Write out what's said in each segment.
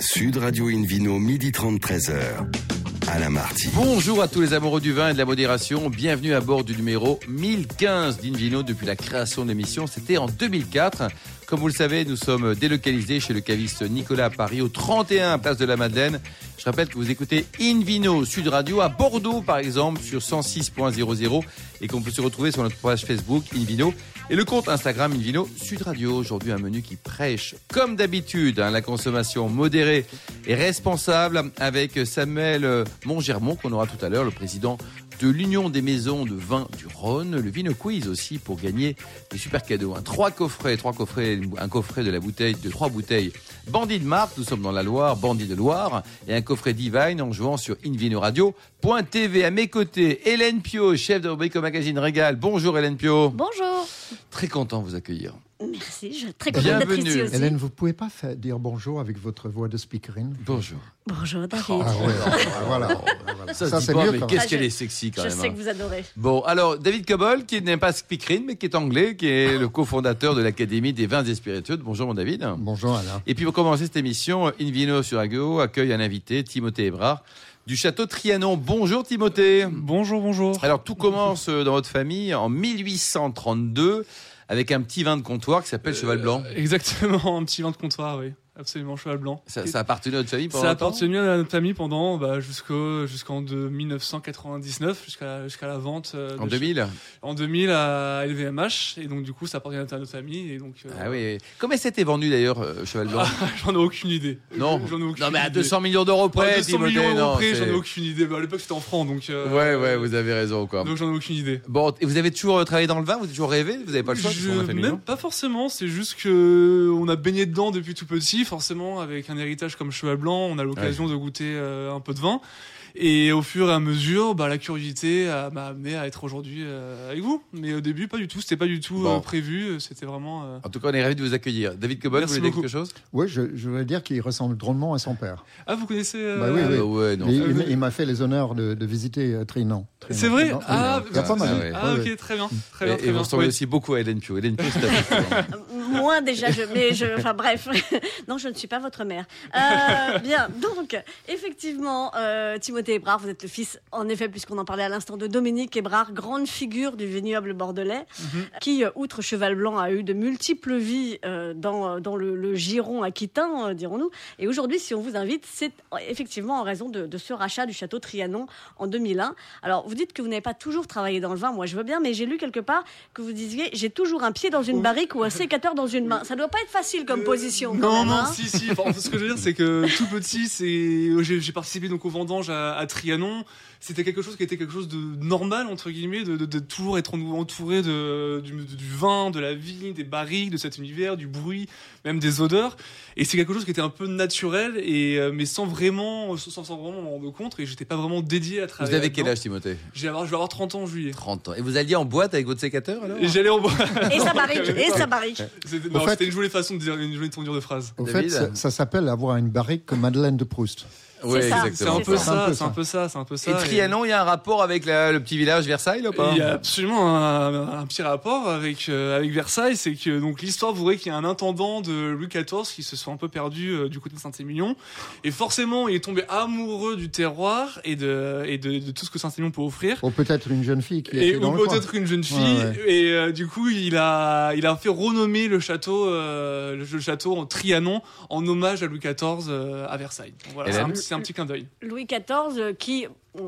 Sud Radio Invino, midi 30, 13h. Alain Marty. Bonjour à tous les amoureux du vin et de la modération. Bienvenue à bord du numéro 1015 d'Invino depuis la création de l'émission. C'était en 2004. Comme vous le savez, nous sommes délocalisés chez le caviste Nicolas à Paris, au 31 Place de la Madeleine. Je rappelle que vous écoutez Invino Sud Radio à Bordeaux, par exemple, sur 106.00 et qu'on peut se retrouver sur notre page Facebook Invino et le compte Instagram Invino Sud Radio. Aujourd'hui, un menu qui prêche, comme d'habitude, hein, la consommation modérée et responsable avec Samuel Montgermont, qu'on aura tout à l'heure, le président de l'Union des maisons de vin du Rhône, le Vino Quiz aussi pour gagner des super cadeaux. Un trois coffrets, trois coffrets, un coffret de la bouteille, de trois bouteilles Bandit de marque, nous sommes dans la Loire, Bandit de Loire, et un coffret Divine en jouant sur invinoradio.tv. À mes côtés, Hélène Pio, chef de rubrique au magazine Régal. Bonjour Hélène Pio. Bonjour. Très content de vous accueillir. Merci, je suis très contente d'être ici aussi. Hélène, vous pouvez pas faire, dire bonjour avec votre voix de speakerine Bonjour. Bonjour David. Ah ouais, voilà. voilà. Ça, Ça, c'est mieux mais qu'est-ce même. qu'elle Ah, est je- sexy quand Je même. sais hein. que vous adorez. Bon, alors David Cobol, qui n'est pas speakerine, mais qui est anglais, qui est le cofondateur de l'Académie des vins et spiritueux. Bonjour mon David. Bonjour Alain. Et puis pour commencer cette émission, Invino sur Ago accueille un invité, Timothée Hébrard, du château Trianon. Bonjour Timothée. Bonjour, bonjour. Alors tout commence euh, dans votre famille en 1832 avec un petit vin de comptoir qui s'appelle Cheval Blanc. Euh, Exactement, un petit vin de comptoir, oui. Absolument, cheval blanc. Ça, ça appartenait à notre famille pendant Ça a longtemps appartenu à notre famille pendant bah, jusqu'au jusqu'en de 1999 jusqu'à jusqu'à la vente euh, En de- 2000 en 2000 à LVMH et donc du coup ça appartenait à notre famille et donc euh, Ah oui. Comment c'était vendu d'ailleurs, euh, Cheval Blanc j'en ai aucune idée Non. j'en ai aucune Non mais à idée. 200 millions d'euros près, 200 Timothée, millions non, d'euros près j'en ai aucune idée Bah, à l'époque c'était en francs donc euh, Ouais, ouais, vous avez raison quoi. donc j'en ai aucune idée Bon, et vous avez toujours travaillé dans le vin? Vous avez toujours rêvé? Vous n'avez pas le choix Je- même pas forcément, c'est juste que on a baigné dedans depuis tout petit, forcément avec un héritage comme Cheval Blanc, on a l'occasion de goûter euh, un peu de vin. Et au fur et à mesure, bah, la curiosité a- m'a amené à être aujourd'hui euh, avec vous. Mais au début, pas du tout. C'était pas du tout Bon. euh, prévu. C'était vraiment. euh, En tout cas, on est ravis de vous accueillir. David Cobol, vous Merci voulez dire beaucoup. quelque chose? Oui, je, je voulais dire qu'il ressemble drôlement à son père. Ah, vous connaissez euh, Bah oui, Ah oui. bah ouais, non. Et ça- il, il m'a fait les honneurs de, de visiter euh, Trinan. Trinan. C'est vrai? Trinan, Ah, oui, pas ah, mal. ouais. Ah, ok, très bien. Très Et, bien, et très vous bien. ressemblez Oui. aussi beaucoup à Hélène Pio. Hélène Pio, Moins déjà, je, mais je, enfin bref, non, je ne suis pas votre mère. Euh, bien, donc effectivement, euh, Timothée Hébrard, vous êtes le fils, en effet, puisqu'on en parlait à l'instant de Dominique Hébrard, grande figure du vignoble bordelais, Mhm. qui, euh, outre Cheval Blanc, a eu de multiples vies euh, dans, dans le, le giron aquitain, dirons-nous. Et aujourd'hui, si on vous invite, c'est effectivement en raison de, de ce rachat du château Trianon en 2001. Alors, vous dites que vous n'avez pas toujours travaillé dans le vin, moi je veux bien, mais j'ai lu quelque part que vous disiez j'ai toujours un pied dans une barrique ou un sécateur dans une main. Ça doit pas être facile comme position. quand Non, même, non, hein. si, si. Enfin, ce que je veux dire, c'est que tout petit, c'est, j'ai participé donc au vendange à, à Trianon. C'était quelque chose qui était quelque chose de normal entre guillemets, de, de, de toujours être entouré de, du, du vin, de la vie, des barriques, de cet univers, du bruit, même des odeurs. Et c'est quelque chose qui était un peu naturel, et euh, mais sans vraiment, sans, sans vraiment m'en rendre compte. Et j'étais pas vraiment dédié à Vous travailler. avez quel âge, Timothée? Je vais avoir, je vais avoir 30 ans en juillet. 30 ans. Et vous alliez en boîte avec votre sécateur alors? Et j'allais en bois. Et sa barrique, et sa barrique. C'était une jolie façon de dire, une jolie tournure de phrase. Au David fait, ça, ça s'appelle avoir une barrique comme Madeleine de Proust. Oui, C'est un peu ça. C'est un peu ça, c'est un peu ça. Et Trianon, il y a un rapport avec la- le petit village Versailles là, ou pas Il y a absolument un, un petit rapport avec euh, avec Versailles, c'est que donc l'histoire voudrait qu'il y ait un intendant de Louis XIV qui se soit un peu perdu euh, du côté de Saint-Émilion, et forcément il est tombé amoureux du terroir et de et de, de tout ce que Saint-Émilion peut offrir. Ou peut-être une jeune fille qui était dans ou peut-être une jeune fille Ouais, et euh, du coup il a il a fait renommer le château euh, le, le château en Trianon en hommage à Louis XIV euh, à Versailles. Donc voilà, c'est un petit clin d'œil. Louis XIV, euh, qui,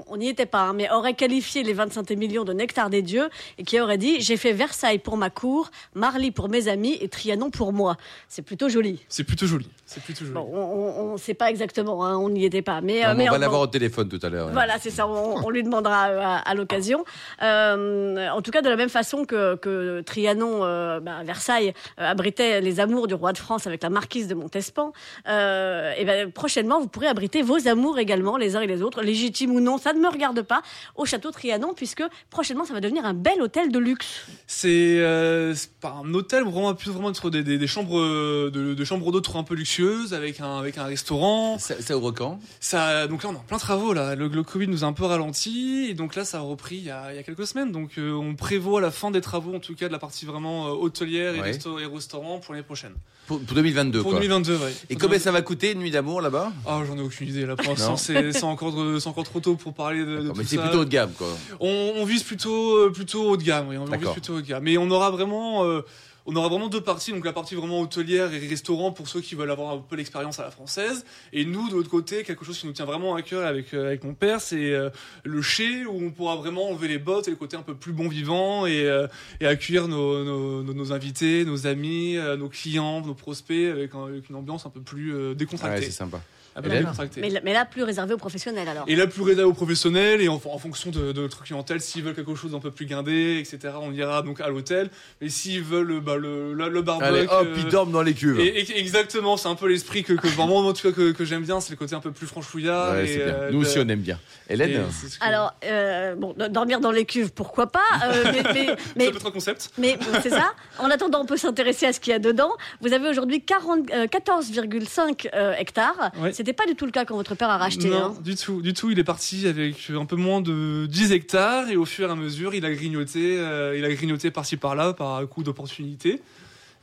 on- n'y était pas, hein, mais aurait qualifié les 25 millions de nectar des dieux et qui aurait dit J'ai fait Versailles pour ma cour, Marly pour mes amis et Trianon pour moi. C'est plutôt joli. C'est plutôt joli. C'est plutôt joli. Bon, on ne sait pas exactement, hein, on n'y était pas. Mais, euh, Non, mais mais On va on- l'avoir au téléphone tout à l'heure. ouais. Voilà, c'est ça, on, on lui demandera euh, à, à l'occasion. Euh, en tout cas, de la même façon que, que Trianon, euh, bah, Versailles, euh, abritait les amours du roi de France avec la marquise de Montespan, euh, et ben, prochainement, vous pourrez abriter vos amours également, les uns et les autres, légitimes ou non, ça ne me regarde pas, au château Trianon, puisque prochainement ça va devenir un bel hôtel de luxe. C'est euh, pas un hôtel, vraiment plus vraiment être des, des, des chambres euh, de, de chambres d'hôtes un peu luxueuses avec un avec un restaurant. Ça, ça ouvre quand? Ça donc là on est en plein travaux là. Le, le Covid nous a un peu ralenti et donc là ça a repris il y a, il y a quelques semaines. Donc euh, on prévoit la fin des travaux en tout cas de la partie vraiment euh, hôtelière et, Ouais. resto- et restaurant pour l'année prochaine. pour, pour 2022, Pour quoi. 2022 ouais. Et combien ça va coûter une nuit d'amour là-bas? Ah j'en ai aucune idée là pour l'instant encore c'est encore trop tôt pour parler de, de tout Mais c'est plutôt haut de gamme, quoi. On, on vise plutôt euh, plutôt haut de gamme, oui, on vise D'accord. plutôt haut de gamme. Mais on aura vraiment euh, on aura vraiment deux parties, donc la partie vraiment hôtelière et restaurant pour ceux qui veulent avoir un peu l'expérience à la française, et nous de l'autre côté quelque chose qui nous tient vraiment à cœur avec euh, avec mon père, c'est euh, le chez où on pourra vraiment enlever les bottes et le côté un peu plus bon vivant et euh, et accueillir nos, nos, nos, nos invités, nos amis, euh, nos clients, nos prospects avec, un- avec une ambiance un peu plus euh, Ah ouais, décontractée. c'est sympa. Hélène décontractée. Mais, mais là, plus réservé aux professionnels alors. Et là, plus réservé aux professionnels et en, en fonction de, de notre clientèle, s'ils veulent quelque chose d'un peu plus guindé, etc., on ira donc à l'hôtel. Et s'ils veulent bah, le, le, le barbecue. Allez, hop, euh, ils dorment dans les cuves. et, et- exactement, c'est un peu l'esprit que, que vraiment, en tout cas, que, que j'aime bien, c'est le côté un peu plus franchouillard. Ouais, et, c'est bien. euh, Nous aussi, on aime bien. Hélène c'est ce que- Alors, euh, bon, dormir dans les cuves, pourquoi pas euh, Mais, mais, ça mais, peut être un concept. mais bon, c'est ça. En attendant, on peut s'intéresser à ce qu'il y a dedans. Vous avez aujourd'hui 40, euh, 14,5 euh, hectares. Ouais. C'était pas du tout le cas quand votre père a racheté. non, hein. du tout, du tout. Il est parti avec un peu moins de 10 hectares et au fur et à mesure, il a grignoté, euh, il a grignoté par-ci par-là par coup d'opportunité fait.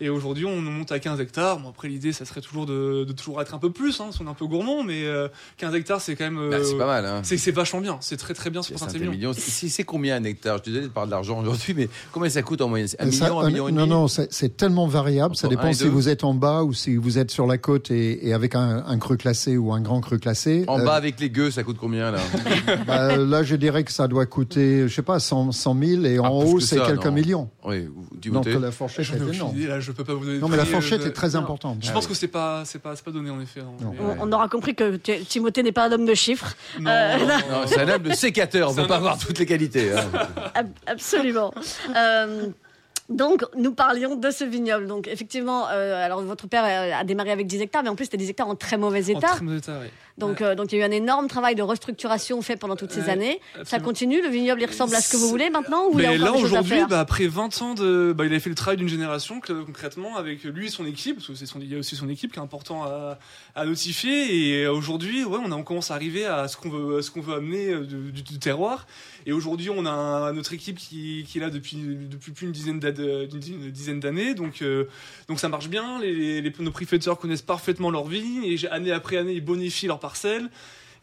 Et aujourd'hui, on monte à 15 hectares. Bon, après, l'idée, ça serait toujours de, de toujours être un peu plus, hein, si on est un peu gourmand, mais euh, 15 hectares, c'est quand même. euh, Bah, C'est pas mal, hein. c'est vachement bien. C'est très très bien sur C'est un Saint-Émilion. million. Si- C'est combien un hectare? Je suis désolé de parler de l'argent aujourd'hui, mais combien ça coûte en moyenne? Un Euh, ça- million, un euh, million et Non, demi? non, c'est c'est tellement variable. Ça dépend si vous êtes en bas ou si vous êtes sur la côte et, et avec un, un cru classé ou un grand cru classé. En Euh, bas avec les gueux, ça coûte combien là? Bah, là, je dirais que ça doit coûter, je sais pas, 100, 100 000 et en Ah, haut, que c'est quelques non. millions. Oui, Donc la fourchette est énorme. Je peux pas vous donner. Non, mais la fourchette euh, est très non. importante. Je pense que c'est pas, c'est pas, c'est pas donné en effet. non. Non. Mais, On, on aura compris que Timothée n'est pas un homme de chiffres. non, Euh, non, non. non, Non, c'est un homme de sécateur, on C'est peut pas avoir toutes les qualités. hein. Ab- Absolument. Euh, donc, nous parlions de ce vignoble. Donc, effectivement, euh, alors votre père euh, a démarré avec 10 hectares, mais en plus, c'était 10 hectares en très mauvais En état. très mauvais état. Donc, euh, donc, il y a eu un énorme travail de restructuration fait pendant toutes ces Ouais, années. Ça continue Le vignoble, il ressemble à ce que vous voulez maintenant Ou il y a Mais là des aujourd'hui, bah, après 20 ans de, bah, il a fait le travail d'une génération que, concrètement avec lui et son équipe, parce que son, il y a aussi son équipe qui est important à, à notifier. Et aujourd'hui, ouais, on, a, on commence à arriver à ce qu'on veut, à ce qu'on veut amener du, du- du terroir. Et aujourd'hui, on a notre équipe qui, qui est là depuis, depuis plus d'une dizaine d'ad- d'une dizaine- d'années. Donc, euh, donc ça marche bien. Les, les, nos connaissent parfaitement leur vie et année après année, ils bonifient leurs parcelles.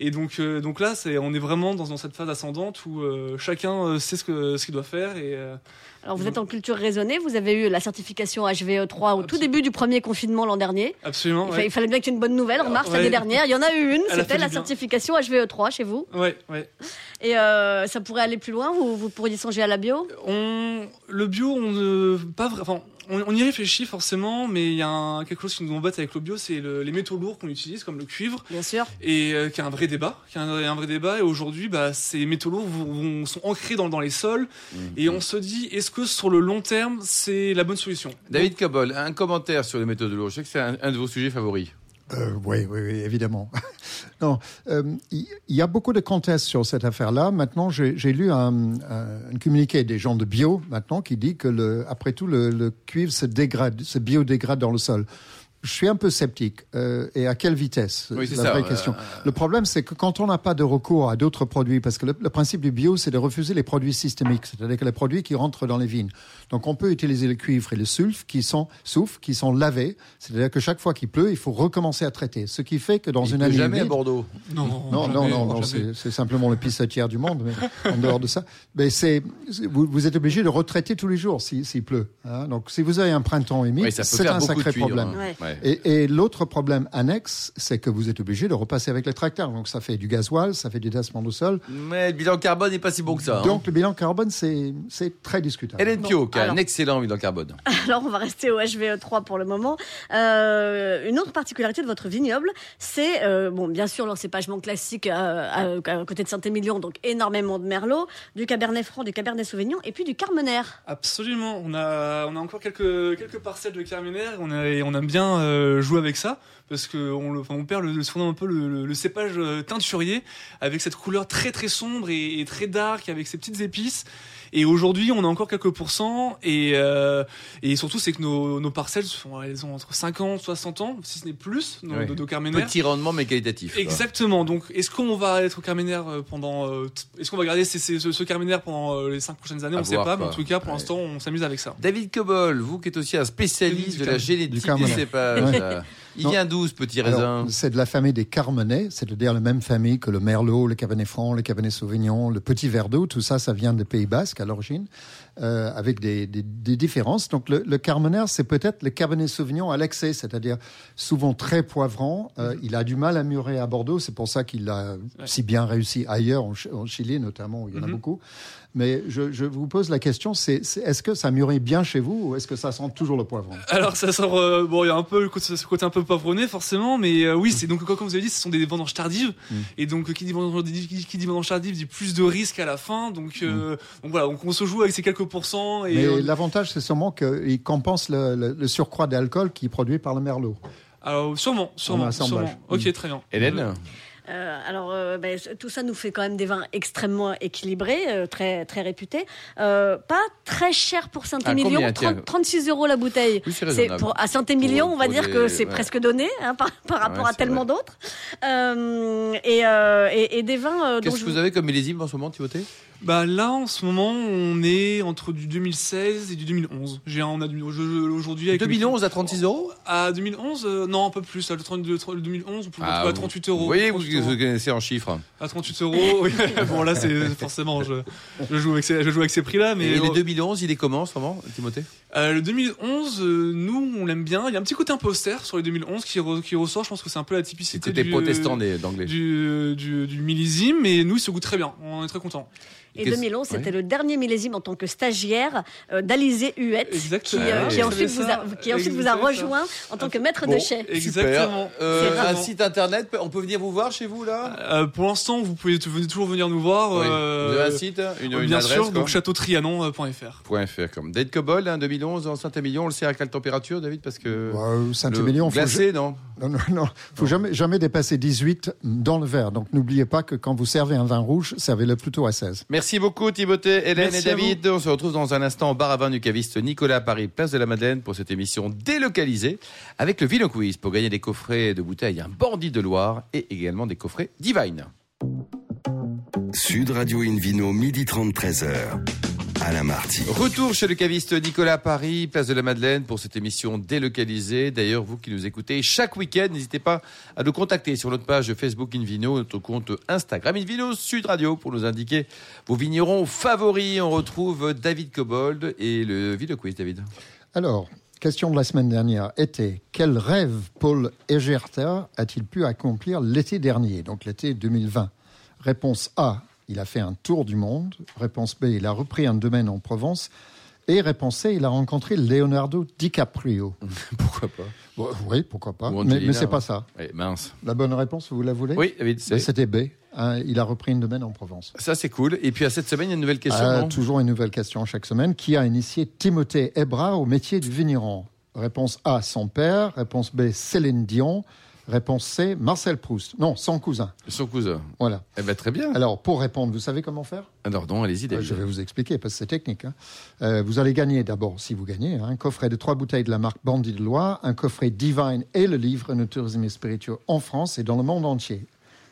Et donc, euh, donc là, c'est, on est vraiment dans, dans cette phase ascendante où euh, chacun euh, sait ce que ce qu'il doit faire et euh, Alors, vous êtes en culture raisonnée. Vous avez eu la certification HVE3 au tout début du premier confinement l'an dernier. absolument. Il, Ouais. fallait bien qu'il y ait une bonne nouvelle. Remarque, Ouais. l'année dernière, il y en a eu une. Elle C'était la bien. certification HVE3 chez vous. Ouais, ouais. Et ça pourrait aller plus loin Vous, vous pourriez songer à la bio? On, le bio, on ne, pas vrai, enfin, on, on y réfléchit forcément, mais il y a un- quelque chose qui nous embête avec le bio, c'est le- les métaux lourds qu'on utilise, comme le cuivre, Bien sûr. et euh, qui a un vrai débat, qui a un, un vrai débat. Et aujourd'hui, bah, ces métaux lourds vont- vont- sont ancrés dans, dans les sols, et on se dit, est-ce que sur le long terme, c'est la bonne solution? David Cobol, un commentaire sur les méthodes de l'eau. Je sais que c'est un, un de vos sujets favoris. Euh, oui, oui, oui, évidemment. non, euh, il y a beaucoup de contestes sur cette affaire-là. Maintenant, j'ai lu un, un, un communiqué des gens de bio maintenant qui dit que, le, après tout, le cuivre se dégrade, se biodégrade dans le sol. Je suis un peu sceptique. Euh, et à quelle vitesse Oui, c'est La ça, vraie euh, question. Le problème, c'est que quand on n'a pas de recours à d'autres produits, parce que le, le principe du bio, c'est de refuser les produits systémiques, c'est-à-dire que les produits qui rentrent dans les vignes. Donc, on peut utiliser le cuivre et le sulfure qui sont soufre, qui sont lavés. C'est-à-dire que chaque fois qu'il pleut, il faut recommencer à traiter. Ce qui fait que dans Il une année jamais à humide- Bordeaux. Non, non, non, non, non, c'est simplement le pissotière du monde, mais en dehors de ça. Mais c'est, vous, vous êtes obligé de retraiter tous les jours s'il s'il pleut. hein. Donc, si vous avez un printemps humide, Oui, c'est un sacré problème. hein. Ouais. Ouais. Et, et l'autre problème annexe, c'est que vous êtes obligé de repasser avec les tracteurs. Donc, ça fait du gasoil, ça fait du détassement au sol. Mais le bilan carbone n'est pas si bon que ça. hein. Donc, le bilan carbone, c'est c'est très discutable. Hélène Pio, qui a alors- un excellent bilan carbone. Alors, on va rester au HVE3 pour le moment. Euh, une autre particularité de votre vignoble, c'est, euh, bon, bien sûr, l'encépagement classique euh, à, à côté de Saint-Émilion, donc énormément de Merlot, du Cabernet Franc, du Cabernet Sauvignon, et puis du Carmener. Absolument. On a, on a encore quelques, quelques parcelles de Carmener. On, a, on aime bien euh, jouer avec ça parce que on, le- enfin, on perd le, un peu le, cépage euh, teinturier avec cette couleur très très sombre et, et très dark avec ces petites épices. Et aujourd'hui, on a encore quelques pourcents et euh, et surtout c'est que nos, nos parcelles sont elles ont entre 50 60 ans si ce n'est plus nos, Ouais. de, de Carménère. Petit rendement mais qualitatif. quoi. Exactement. Donc, est-ce qu'on va être au Carménère euh, pendant, euh, est-ce qu'on va garder ces- ces- ce, ce Carménère pendant euh, les cinq prochaines années? À On sait voir, pas, mais en tout cas, pour Ouais. l'instant, on s'amuse avec ça. David Cobol, vous qui êtes aussi un spécialiste Du de la génétique du des cépages. Il Non. vient d'où ce petit raisin C'est de la famille des Carmenets, c'est-à-dire la même famille que le Merlot, le Cabernet Franc, le Cabernet Sauvignon, le Petit Verdot, tout ça, ça vient des Pays Basques à l'origine, euh, avec des, des- des différences. Donc le, le Carmenère, c'est peut-être le Cabernet Sauvignon à l'excès, c'est-à-dire souvent très poivrant. Euh, il a du mal à mûrer à Bordeaux, c'est pour ça qu'il a si bien réussi ailleurs, en Chili notamment, où il y en a Mhm. beaucoup. Mais je, je vous pose la question, c'est c'est- est-ce que ça mûrit bien chez vous ou est-ce que ça sent toujours le poivron? Alors, ça sort, euh, bon, il y a un peu ce côté un peu pavronné, forcément, mais euh, oui, c'est donc, comme vous avez dit, ce sont des vendanges tardives. Mm. Et donc, qui dit vendange, qui, qui dit vendange tardive dit plus de risques à la fin. Donc, euh, donc voilà, donc on se joue avec ces quelques pourcents. Et Mais l'avantage, c'est sûrement qu'il compense le, le- le surcroît d'alcool qui est produit par le merlot. alors, sûrement, sûrement, sûrement. Ok, très bien. Hélène? Euh, alors, euh, ben, tout ça nous fait quand même des vins extrêmement équilibrés, euh, très, très réputés. Euh, pas très cher pour Saint-Émilion, Ah, combien, tiens 30 36 euros la bouteille. Oui, c'est pour, à Saint-Émilion, on va pour dire des- que c'est ouais. presque donné hein, par, par rapport Ouais, à tellement d'autres. Euh, et, euh, et, et des vins euh, Qu'est-ce je que vous avez comme millésime en ce moment, Timothée Bah là, en ce moment, on est entre du 2016 et du 2011. J'ai un- on a je- je- aujourd'hui avec 2011 à 36 euros? À 2011, euh, non, un peu plus. Le, 32 le 2011, on peut le Ah, retrouver à vous- 38 euros. Oui, vous, 38 euros. vous connaissez en chiffres. À 38 euros. oui. bon, là, c'est forcément, je, je joue avec ces, je joue avec ces prix-là, mais Et euh, les 2011, il est comment en ce moment, Timothée? Euh, le 2011, euh, nous, on l'aime bien. Il y a un petit côté un peu austère sur les 2011 qui, re- qui ressort. Je pense que c'est un peu la typicité côté du, protestant d'anglais. du, du, du millésime, mais nous, il se goûte très bien. On est très contents. Et Qu'est-ce- 2011, c'était ouais. le dernier millésime en tant que stagiaire euh, d'Alizé Huette, qui, Exactement. euh, Ah qui ensuite, vous a, qui ensuite vous a Exactement ça. rejoint en tant que maître Bon, de chai. Exactement. Euh, un site internet, on peut venir vous voir chez vous là Euh, pour l'instant, vous pouvez toujours venir nous voir. Oui. euh, Vous avez un site, une, une bien adresse sûr, donc châteautrianon.fr. Point .fr comme David Cobol, hein, 2011 en Saint-Émilion, on le sait à quelle température, David Parce que Ouais, Saint-Émilion, glacé, non ja- non, non, non, faut jamais, jamais dépasser 18 dans le verre. Donc n'oubliez pas que quand vous servez un vin rouge, servez-le plutôt à 16. Merci beaucoup Timothée, Hélène Merci et David. On se retrouve dans un instant au bar à vin du caviste Nicolas à Paris, place de la Madeleine pour cette émission délocalisée avec le Vino Quiz pour gagner des coffrets de bouteilles Un bandit de Loire et également des coffrets Divine. Sud Radio Invino, midi 30, 13h. Alain Marty. Retour chez le caviste Nicolas Paris, place de la Madeleine pour cette émission délocalisée. D'ailleurs, vous qui nous écoutez chaque week-end, n'hésitez pas à nous contacter sur notre page Facebook Invino, notre compte Instagram Invino Sud Radio pour nous indiquer vos vignerons favoris. On retrouve David Cobold et le Vino Quiz, David. Alors, question de la semaine dernière était quel rêve Paul Egerter a-t-il pu accomplir l'été dernier, donc l'été 2020 Réponse A, il a fait un tour du monde. Réponse B, il a repris un domaine en Provence. Et réponse C, il a rencontré Leonardo DiCaprio. Pourquoi pas Bon, oui, pourquoi pas. Mais, c'est pas ça. Eh, Mince. La bonne réponse, vous la voulez Oui, c'est- C'était B. hein, il a repris un domaine en Provence. ça c'est cool. Et puis à cette semaine, il y a une nouvelle question. Ah, non toujours une nouvelle question chaque semaine. Qui a initié Timothée Ebra au métier de vigneron? Réponse A, son père. Réponse B, Céline Dion. Réponse C, Marcel Proust. Non, son cousin. Son cousin. Voilà. Eh ben, très bien. Alors, pour répondre, vous savez comment faire? Alors, non, allez-y, David. Je vais vous expliquer parce que c'est technique. hein. Euh, vous allez gagner d'abord, si vous gagnez, hein, un coffret de trois bouteilles de la marque Bandit de Loire, un coffret Divine et le livre Nos tourisme et spiritueux en France et dans le monde entier.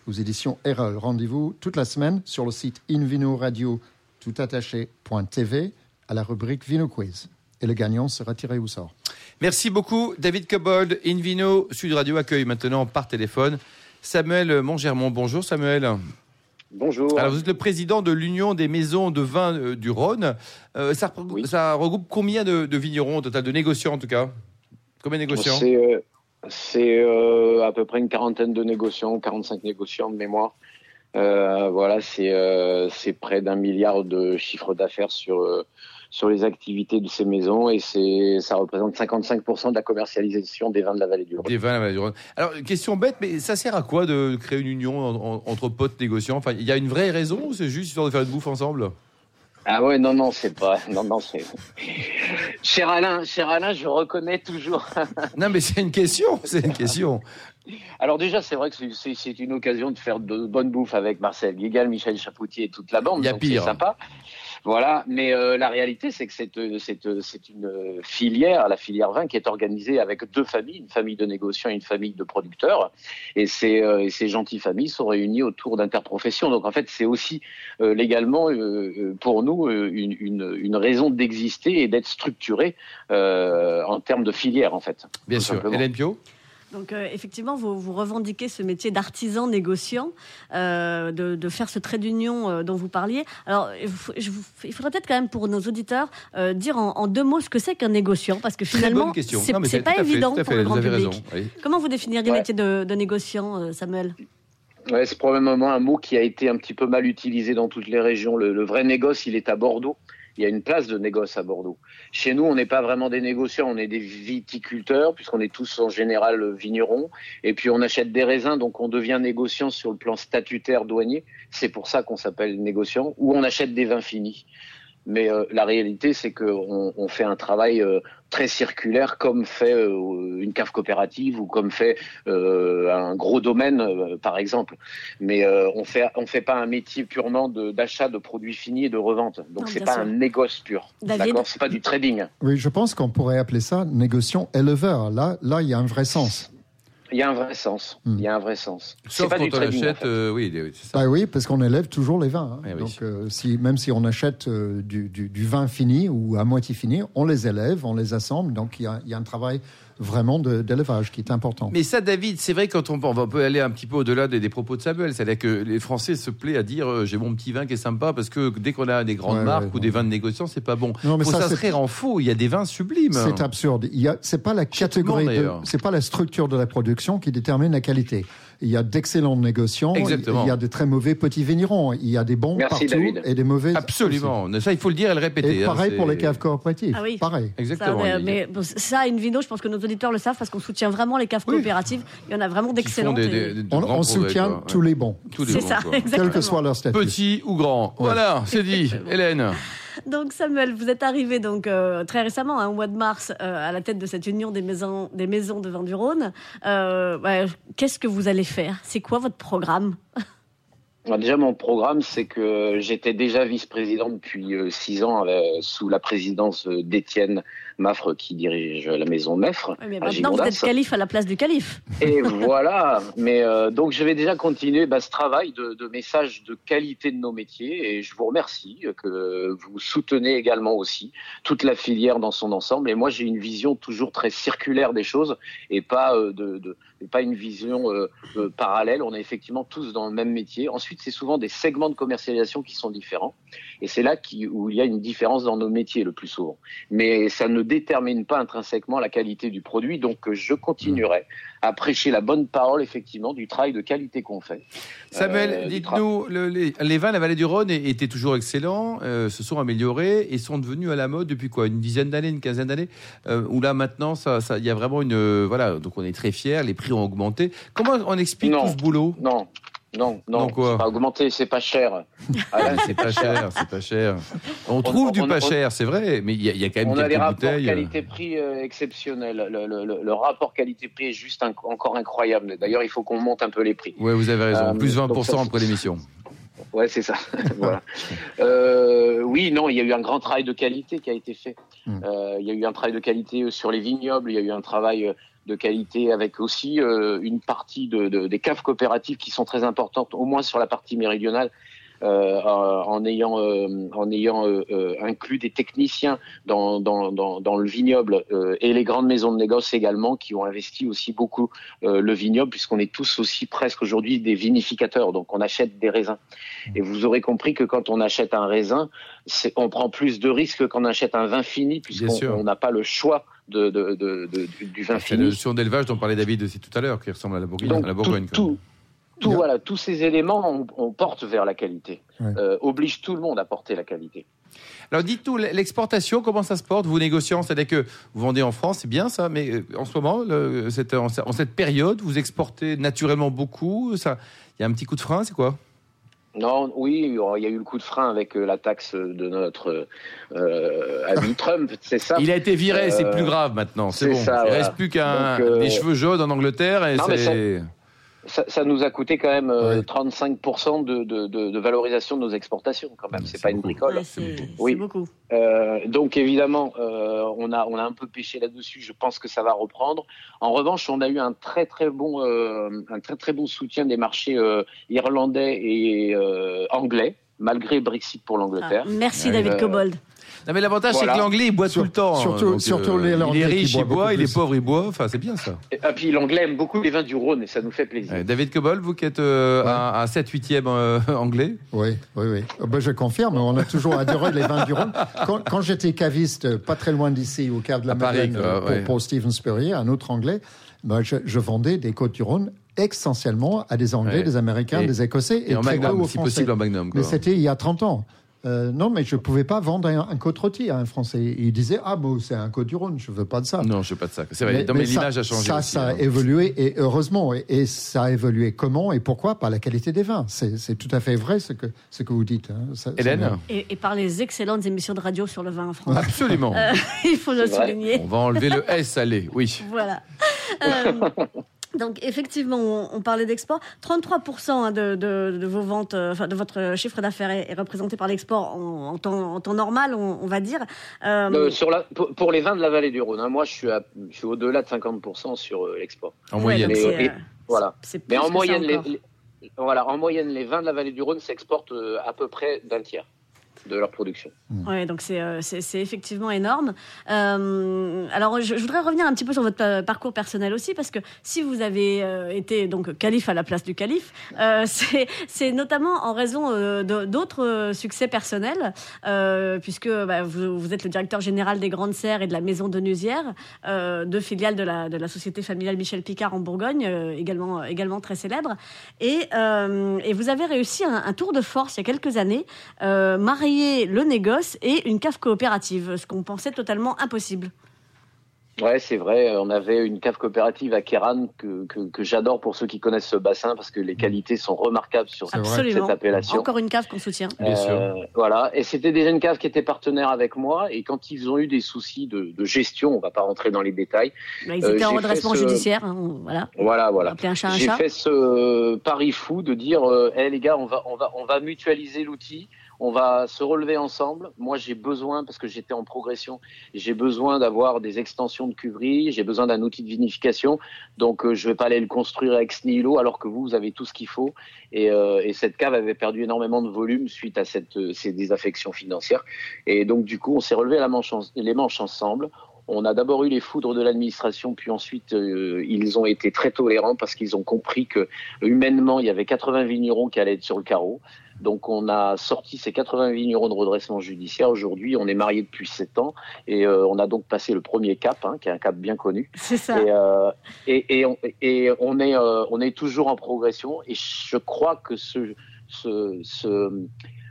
Aux éditions Erol. Rendez-vous toute la semaine sur le site Invino Radio toutattaché.tv à la rubrique Vino Quiz. Et le gagnant sera tiré au sort. Merci beaucoup, David Cobold. Invino Sud Radio accueille maintenant par téléphone Samuel Montgermont. Bonjour, Samuel. Bonjour. Alors, vous êtes le président de l'Union des maisons de vin euh, du Rhône. Euh, ça, regroupe- Oui. ça regroupe combien de, de vignerons au total, de négociants en tout cas? Combien de négociants? C'est euh, c'est, euh, à peu près une quarantaine de négociants, 45 négociants de mémoire. Euh, voilà, c'est euh, c'est près d'un milliard de chiffre d'affaires sur euh, sur les activités de ces maisons et c'est ça représente 55% de la commercialisation des vins de la vallée du Rhône. Des vins à la vallée du Rhône. Alors, question bête, mais ça sert à quoi de créer une union en- en- entre potes négociants? Enfin, il y a une vraie raison ou c'est juste histoire de faire une bouffe ensemble? Ah ouais, non, non, c'est pas, non, non, c'est, Cher Alain, cher Alain, je reconnais toujours. Non, mais c'est une question, c'est une question. Alors déjà, c'est vrai que c'est- une occasion de faire de bonne bouffe avec Marcel Guégal, Michel Chapoutier et toute la bande. Il y a donc c'est pire. sympa. Voilà, mais euh, la réalité, c'est que c'est euh, c'est, euh, c'est une filière, la filière vin, qui est organisée avec deux familles, une famille de négociants et une famille de producteurs. Et ces, euh, et ces gentilles familles sont réunies autour d'interprofessions. Donc en fait, c'est aussi euh, légalement, pour nous, une, une, une raison d'exister et d'être structuré euh, en termes de filière, en fait. Bien sûr. simplement. Hélène Pio? Donc euh, effectivement, vous, vous revendiquez ce métier d'artisan négociant, euh, de, de faire ce trait d'union euh, dont vous parliez. Alors, je vous- il faudrait peut-être quand même pour nos auditeurs euh, dire en, en deux mots ce que c'est qu'un négociant, parce que finalement, c'est pas fait, évident pour le vous grand avez public. raison. oui. Comment vous définiriez le métier de, de négociant, euh, Samuel? Ouais, c'est probablement un mot qui a été un petit peu mal utilisé dans toutes les régions. Le, le vrai négoce, il est à Bordeaux. Il y a une place de négoce à Bordeaux. Chez nous, on n'est pas vraiment des négociants, on est des viticulteurs, puisqu'on est tous en général vignerons. Et puis on achète des raisins, donc on devient négociant sur le plan statutaire douanier. C'est pour ça qu'on s'appelle négociant. Ou on achète des vins finis. Mais euh, la réalité, c'est qu'on on fait un travail euh, très circulaire, comme fait euh, une cave coopérative ou comme fait euh, un gros domaine, euh, par exemple. Mais euh, on fait on fait pas un métier purement d'achat de, produits finis et de revente. Donc c'est pas sûr. un négoce pur. D'accord, c'est pas du trading. Oui, je pense qu'on pourrait appeler ça négociant éleveur. Là, là, il y a un vrai sens. Il y a un vrai sens. Hmm. Il y a un vrai sens. C'est Sauf pas quand du on trading. en achète, fait. euh, oui, c'est ça. Bah oui, parce qu'on élève toujours les vins. hein. Eh oui. Donc, euh, si, même si on achète euh, du, du- du vin fini ou à moitié fini, on les élève, on les assemble. Donc, il y a, il y a un travail vraiment de- d'élevage qui est important. Mais ça, David, c'est vrai quand on, on peut aller un petit peu au-delà des, des propos de Samuel. C'est-à-dire que les Français se plaisent à dire euh, j'ai mon petit vin qui est sympa parce que dès qu'on a des grandes Ouais, marques ouais, ou des vins de négociants, c'est pas bon. Non, mais Faut ça, s'inscrire en faux. Il y a des vins sublimes. C'est absurde. Il y a, c'est pas la catégorie, c'est pas la structure de la production qui détermine la qualité. Il y a d'excellents négociants. Exactement. Il y a de très mauvais petits vignerons. Il y a des bons Merci, partout David. et des mauvais. Absolument. Ça, il faut le dire et le répéter. Et hein, pareil pour les caves coopératives. Ah oui. Pareil. Exactement. Ça, mais bon, ça, une vino, je pense que nos auditeurs le savent parce qu'on soutient vraiment les caves Oui. coopératives. Il y en a vraiment d'excellentes. de On, on soutient quoi. tous les bons, Tous les C'est bons, ça, quoi. quel que soit leur statut. Petit ou grand. Voilà, c'est dit. Hélène. Donc Samuel, vous êtes arrivé donc euh, très récemment, hein, au mois de mars, euh, à la tête de cette union des maisons, des maisons de vin du Rhône. Euh, Qu'est-ce que vous allez faire? C'est quoi votre programme? Déjà, mon programme, c'est que j'étais déjà vice-président depuis euh, six ans euh, sous la présidence euh, d'Étienne Maffre, qui dirige la maison Meffre. Ouais, Mais maintenant, vous êtes calife à la place du calife. Et voilà. Mais euh, donc, je vais déjà continuer bah, ce travail de, de message de qualité de nos métiers. Et je vous remercie que vous soutenez également aussi toute la filière dans son ensemble. Et moi, j'ai une vision toujours très circulaire des choses et pas euh, de, de pas une vision euh, euh, parallèle. On est effectivement tous dans le même métier. Ensuite, c'est souvent des segments de commercialisation qui sont différents. Et c'est là où il y a une différence dans nos métiers le plus souvent. Mais ça ne détermine pas intrinsèquement la qualité du produit. Donc, je continuerai à prêcher la bonne parole, effectivement, du travail de qualité qu'on fait. Samuel, Euh, du dites-nous, le- les, les vins de la vallée du Rhône étaient toujours excellents, euh, se sont améliorés et sont devenus à la mode depuis quoi Une dizaine d'années, une quinzaine d'années euh, Où là maintenant, ça, ça- il y a vraiment une. euh, voilà, donc on est très fiers, les prix ont augmenté. Comment on explique Non. tout ce boulot? Non, non, Non, non, quoi c'est pas augmenté, c'est pas cher. Alain, C'est pas cher, c'est pas cher. On trouve du on- pas cher, c'est vrai, mais il y, a- il y a quand même On a des rapports bouteilles. euh. qualité-prix euh, exceptionnels. Le, le- le- le rapport qualité-prix est juste inc- encore incroyable. D'ailleurs, il faut qu'on monte un peu les prix. Ouais, vous avez raison. Euh, Plus 20% donc ça, après l'émission. Ouais, c'est ça. voilà. Euh, oui, non, il y a eu un grand travail de qualité qui a été fait. Mm. Euh, il y a eu un travail de qualité sur les vignobles. Il y a eu un travail de qualité avec aussi euh, une partie de, de- des caves coopératives qui sont très importantes, au moins sur la partie méridionale. euh, en ayant euh, en ayant euh, euh, inclus des techniciens dans dans, dans, dans le vignoble euh, et les grandes maisons de négoce également qui ont investi aussi beaucoup euh, le vignoble puisqu'on est tous aussi presque aujourd'hui des vinificateurs donc on achète des raisins et vous aurez compris que quand on achète un raisin on prend plus de risques qu'on achète un vin fini puisqu'on on n'a pas le choix de, de, de, de- du, du vin C'est la fini notion d'élevage dont parlait David aussi tout à l'heure, qui ressemble à la Bourgogne. donc à la tout, Bourgogne quoi. tout, tout, Bien. voilà, tous ces éléments, on, on porte vers la qualité, Ouais. euh, oblige tout le monde à porter la qualité. Alors dites-nous, l'exportation, comment ça se porte, vous négociants C'est-à-dire que vous vendez en France, c'est bien ça, mais euh, en ce moment, le- cette- en, en cette période, vous exportez naturellement beaucoup ça, Il y a un petit coup de frein, c'est quoi? Non, oui, il y a eu le coup de frein avec euh, la taxe de notre euh, ami Trump, c'est ça Il a été viré, Euh, c'est plus grave maintenant. C'est bon. ça, Il voilà. reste plus qu'un euh, des cheveux jaunes en Angleterre et c'est. Ça, ça nous a coûté quand même euh, Oui. 35% de, de, de, de valorisation de nos exportations, quand même. Ouais, C'est pas une bricole. Ouais, c'est Oui. beaucoup. Euh, donc évidemment, euh, on a on a un peu pêché là-dessus. Je pense que ça va reprendre. En revanche, on a eu un très très bon euh, un très très bon soutien des marchés euh, irlandais et euh, anglais, malgré Brexit pour Ah, l'Angleterre. merci Ouais, David euh, Cobold. Non mais l'avantage c'est que l'anglais il boit Sur- tout le temps. surtout- donc, surtout euh, les Il est riche, il boivent boit, il est pauvre, il boit. Enfin c'est bien ça. Et, et puis l'anglais aime beaucoup les vins du Rhône et ça nous fait plaisir. Ouais, David Cobol, vous qui êtes euh, Ouais. un, un 7-8e euh, anglais. Oui, oui, oui. Euh, ben, je confirme, on a toujours adoré les vins du Rhône. Quand, quand j'étais caviste, euh, pas très loin d'ici, au Cave de la Madeleine, pour, ouais. pour Stephen Spurrier, un autre anglais, ben, je, je vendais des côtes du Rhône essentiellement à des Anglais, Ouais. des Américains, Et- des Écossais Et, en très peu magnum, aux si Français. possible en magnum. Mais c'était il y a 30 ans. Euh, non, mais je ne pouvais pas vendre un, un côte rôti à un Français. Il disait Ah, bon, c'est un côte du Rhône, je ne veux pas de ça. Non, je sais pas de ça. C'est vrai. non, mais, ça- l'image a changé. Ça, aussi, ça a hein. évolué, et heureusement. Et, et ça a évolué comment et pourquoi? Par la qualité des vins. C'est c'est tout à fait vrai ce que, ce que vous dites. hein. Ça- Hélène Et, et par les excellentes émissions de radio sur le vin en France. Absolument. Euh, il faut le souligner. On va enlever le S, allez. Oui. Voilà. Euh, donc effectivement, on, on parlait d'export. 33% hein, de, de, de vos ventes, euh, enfin de votre chiffre d'affaires est, est représenté par l'export en, en temps, en temps normal, on, on va dire. Euh, Euh, sur la, pour, pour les vins de la vallée du Rhône, hein, moi je suis, à- je suis au-delà de 50% sur euh, l'export. En ouais, moyenne. Mais, c'est, et- euh, Voilà. c'est Mais plus en moyenne, les, encore. les- voilà, en moyenne, les vins de la vallée du Rhône s'exportent euh, à peu près d'un tiers de leur production. Ouais, donc c'est euh, c'est effectivement énorme. Euh, alors, je, je voudrais revenir un petit peu sur votre euh, parcours personnel aussi, parce que si vous avez euh, été donc calife à la place du calife, euh, c'est c'est notamment en raison euh, d'autres succès personnels, euh, puisque bah, vous, vous êtes le directeur général des Grandes Serres et de la Maison de Nusière, euh, deux filiales de la, de la société familiale Michel Picard en Bourgogne, euh, également, également très célèbre. Et, euh, et vous avez réussi un, un tour de force il y a quelques années, euh, marier le négoce et une cave coopérative, ce qu'on pensait totalement impossible. Ouais, c'est vrai. On avait une cave coopérative à Kéran que, que, que j'adore pour ceux qui connaissent ce bassin parce que les qualités sont remarquables sur. Absolument. cette appellation. Encore une cave qu'on soutient. Bien sûr. Euh, voilà. Et c'était déjà une cave qui était partenaire avec moi. Et quand ils ont eu des soucis de, de gestion, on va pas rentrer dans les détails. Là, ils Euh, étaient en j'ai redressement ce- judiciaire. hein, voilà. Voilà, voilà. Appeler un chat un J'ai chat. fait ce pari fou de dire, euh, Eh, les gars, on va, on va, on va mutualiser l'outil, on va se relever ensemble. Moi, j'ai besoin, parce que j'étais en progression, j'ai besoin d'avoir des extensions de cuverie, j'ai besoin d'un outil de vinification. Donc, euh, je vais pas aller le construire ex nihilo, alors que vous, avez tout ce qu'il faut. Et, euh, et cette cave avait perdu énormément de volume suite à euh, ces désaffections financières. Et donc, du coup, on s'est relevé la manche les manches ensemble. On a d'abord eu les foudres de l'administration, puis ensuite euh, ils ont été très tolérants parce qu'ils ont compris que humainement il y avait 80 vignerons qui allaient être sur le carreau. Donc on a sorti ces 80 vignerons de redressement judiciaire. Aujourd'hui, on est mariés depuis 7 ans et euh, on a donc passé le premier cap, hein, qui est un cap bien connu. C'est ça. Et, euh, et, et, on, et on est euh, on est toujours en progression et je crois que ce, ce, ce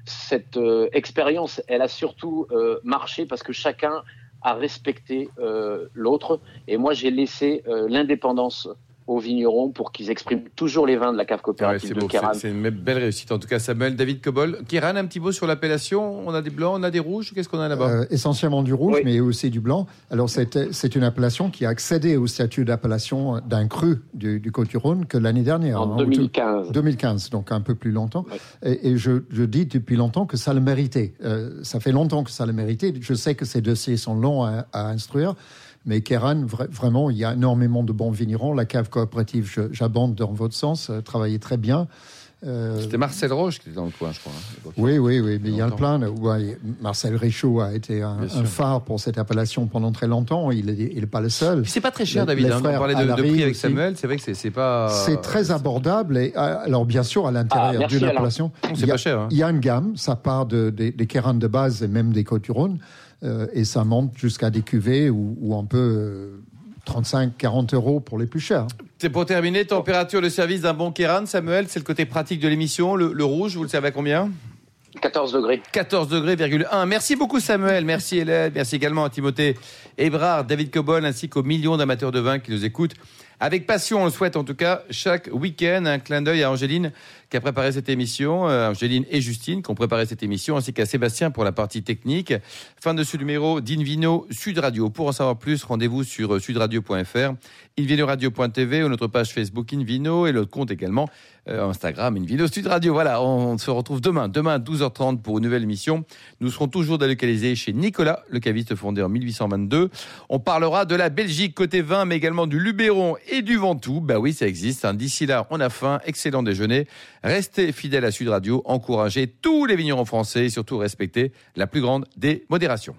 cette expérience, elle a surtout marché parce que chacun a respecté euh, l'autre. Et moi j'ai laissé euh, l'indépendance aux vignerons pour qu'ils expriment toujours les vins de la cave Ouais, coopérative c'est de Kéran. c'est une belle réussite en tout cas Samuel. David Cobol, Kiran, un petit mot sur l'appellation. On a des blancs, on a des rouges. Qu'est-ce qu'on a là-bas Euh, essentiellement du rouge, Oui. mais aussi du blanc. Alors, c'est c'est une appellation qui a accédé au statut d'appellation d'un cru du, du Côte-du-Rhône que l'année dernière. En hein, au tout- 2015. 2015, donc un peu plus longtemps. Oui. Et, et je, je dis depuis longtemps que ça le méritait. Euh, ça fait longtemps que ça le méritait. Je sais que ces dossiers sont longs à, à instruire. Mais Kéran, vra- vraiment, il y a énormément de bons vignerons. La cave coopérative, j'abonde dans votre sens, euh, travaillait très bien. Euh, C'était Marcel Roche qui était dans le coin, je crois. hein, oui, oui, oui, mais il y a le Longtemps. plein. Ouais, Marcel Richaud a été un, phare pour cette appellation pendant très longtemps. Il n'est pas le seul. C'est pas très cher, Le- David. les hein. On parlait de, de prix avec aussi. Samuel. C'est vrai que c'est pas. C'est très abordable. Et, euh, alors, bien sûr, à Ah, l'intérieur merci, d'une appellation, il y a- pas cher, hein. Il y a une gamme. Ça part de, des, des Kéran de base et même des Côtes-du-Rhône. Euh, et ça monte jusqu'à des cuvées où, où on peut euh, 35-40 euros pour les plus chers. C'est pour terminer, température de service d'un bon Kéran, Samuel, c'est le côté pratique de l'émission. Le, le rouge, vous le savez à combien? 14 degrés. 14 degrés, virgule 1. Merci beaucoup Samuel, merci Hélène, merci également à Timothée Hébrard, David Cobol, ainsi qu'aux millions d'amateurs de vin qui nous écoutent Avec passion, on le souhaite en tout cas chaque week-end. Un clin d'œil à Angéline qui a préparé cette émission, euh, Angéline et Justine qui ont préparé cette émission, ainsi qu'à Sébastien pour la partie technique. Fin de ce numéro d'Invino Sud Radio. Pour en savoir plus, rendez-vous sur euh, sudradio.fr, invinoradio.tv ou notre page Facebook Invino et notre compte également euh, Instagram Invino Sud Radio. Voilà, on se retrouve demain, demain à 12h30 pour une nouvelle émission. Nous serons toujours délocalisés chez Nicolas, le caviste fondé en 1822. On parlera de la Belgique côté vin, mais également du Luberon et du Ventoux. Bah oui, ça existe. Hein. D'ici là, on a faim. Excellent déjeuner. Restez fidèles à Sud Radio. Encouragez tous les vignerons français et surtout respectez la plus grande des modérations.